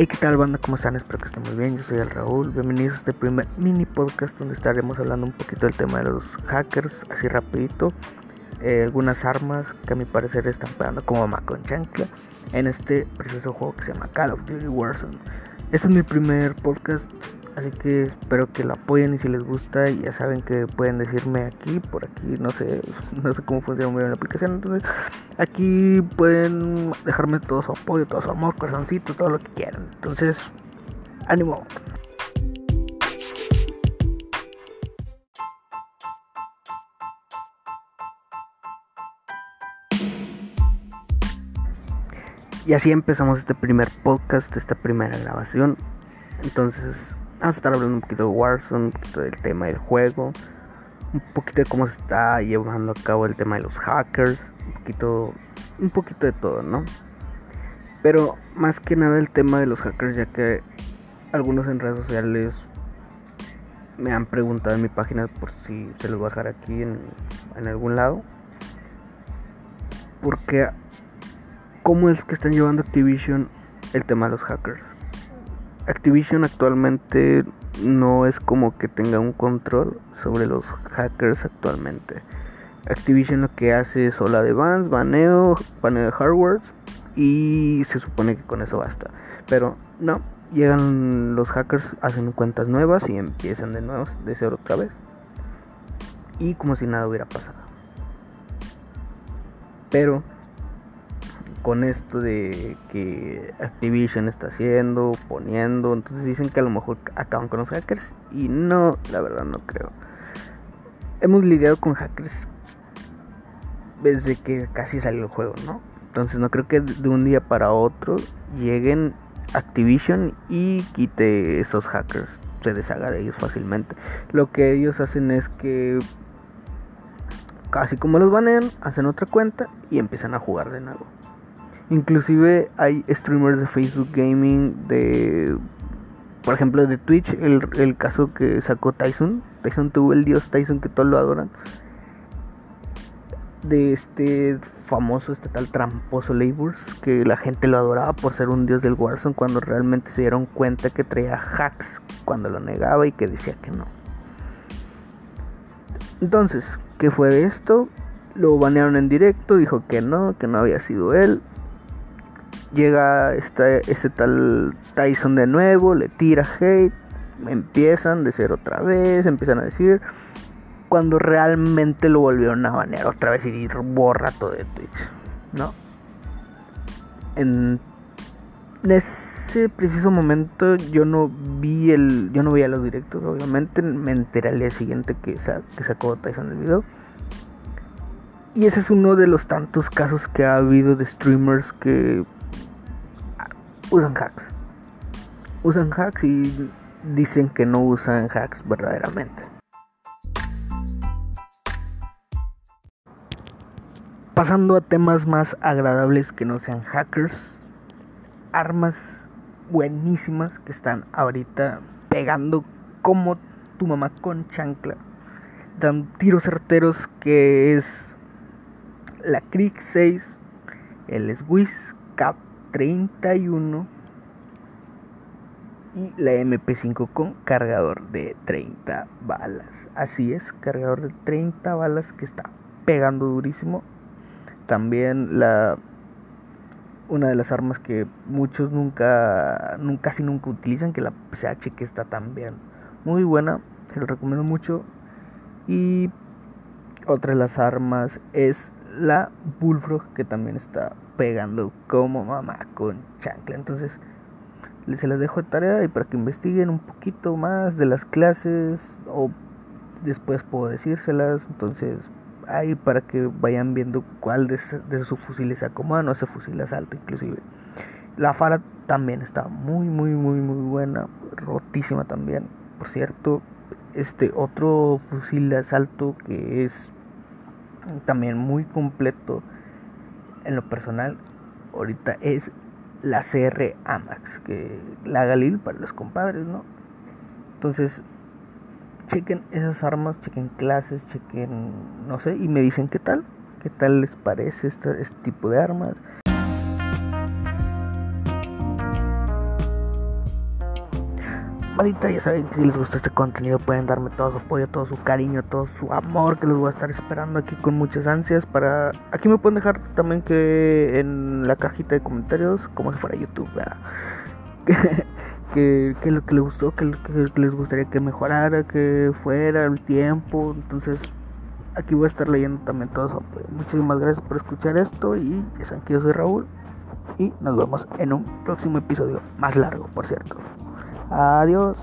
Hey, ¿qué tal banda? ¿Cómo están? Espero que estén muy bien. Yo soy el Raúl. Bienvenidos a este primer mini podcast donde estaremos hablando un poquito del tema de los hackers, así rapidito. Eh, algunas armas que a mi parecer están pegando como mamá en este precioso juego que se llama Call of Duty Warzone. Este es mi primer podcast Así que espero que lo apoyen y si les gusta, ya saben que pueden decirme aquí, por aquí, no sé, no sé cómo funciona muy bien la aplicación. Entonces, aquí pueden dejarme todo su apoyo, todo su amor, corazoncito, todo lo que quieran. Entonces, ánimo. Y así empezamos este primer podcast, esta primera grabación. Entonces, Vamos a estar hablando un poquito de Warzone, un poquito del tema del juego, un poquito de cómo se está llevando a cabo el tema de los hackers, un poquito, un poquito de todo, ¿no? Pero más que nada el tema de los hackers, ya que algunos en redes sociales me han preguntado en mi página por si se los voy a dejar aquí en, en algún lado. Porque, ¿cómo es que están llevando Activision el tema de los hackers? Activision actualmente no es como que tenga un control sobre los hackers actualmente. Activision lo que hace es ola de bans, baneo, baneo de hardware y se supone que con eso basta. Pero no, llegan los hackers, hacen cuentas nuevas y empiezan de nuevo, de cero otra vez. Y como si nada hubiera pasado. Pero con esto de que Activision está haciendo, poniendo, entonces dicen que a lo mejor acaban con los hackers y no, la verdad no creo. Hemos lidiado con hackers desde que casi salió el juego, ¿no? Entonces no creo que de un día para otro lleguen Activision y quite esos hackers, se deshaga de ellos fácilmente. Lo que ellos hacen es que casi como los banean, hacen otra cuenta y empiezan a jugar de nuevo. Inclusive hay streamers de Facebook Gaming, de por ejemplo de Twitch, el, caso que sacó Tyson. Tyson tuvo el dios Tyson que todos lo adoran. De este famoso, este tal tramposo Labors, que la gente lo adoraba por ser un dios del Warzone cuando realmente se dieron cuenta que traía hacks cuando lo negaba y que decía que no. Entonces, ¿qué fue de esto? Lo banearon en directo, dijo que no, que no había sido él llega este, este tal Tyson de nuevo, le tira hate, empiezan de ser otra vez, empiezan a decir, cuando realmente lo volvieron a banear otra vez y borra todo de Twitch, ¿no? En, ese preciso momento yo no vi el, yo no veía los directos, obviamente, me enteré al día siguiente que, que sacó Tyson el video. Y ese es uno de los tantos casos que ha habido de streamers que usan hacks. Usan hacks y dicen que no usan hacks verdaderamente. Pasando a temas más agradables que no sean hackers, armas buenísimas que están ahorita pegando como tu mamá con chancla. Dan tiros certeros que es la Crick 6, el Swiss Cap 31 y la MP5 con cargador de 30 balas. Así es, cargador de 30 balas que está pegando durísimo. También la una de las armas que muchos nunca, nunca casi nunca utilizan, que la CH que está también muy buena, se lo recomiendo mucho. Y otra de las armas es la Bullfrog que también está pegando como mamá con chancla. Entonces, se las dejo de tarea y para que investiguen un poquito más de las clases o después puedo decírselas. Entonces, ahí para que vayan viendo cuál de, de sus fusiles se acomodan o ese fusil asalto inclusive. La Fara también está muy, muy, muy, muy buena. Rotísima también. Por cierto, este otro fusil de asalto que es también muy completo en lo personal ahorita es la CR Amax, que la Galil para los compadres, ¿no? Entonces, chequen esas armas, chequen clases, chequen, no sé, y me dicen qué tal, qué tal les parece este, este tipo de armas. Madita, ya saben que si les gusta este contenido pueden darme todo su apoyo, todo su cariño, todo su amor que les voy a estar esperando aquí con muchas ansias para... Aquí me pueden dejar también que en la cajita de comentarios como si fuera YouTube, que, que, lo que les gustó, que, que, les gustaría que mejorara, que fuera el tiempo. Entonces, aquí voy a estar leyendo también todo su apoyo. Muchísimas gracias por escuchar esto y ya saben que yo soy Raúl. Y nos vemos en un próximo episodio, más largo, por cierto. Adiós.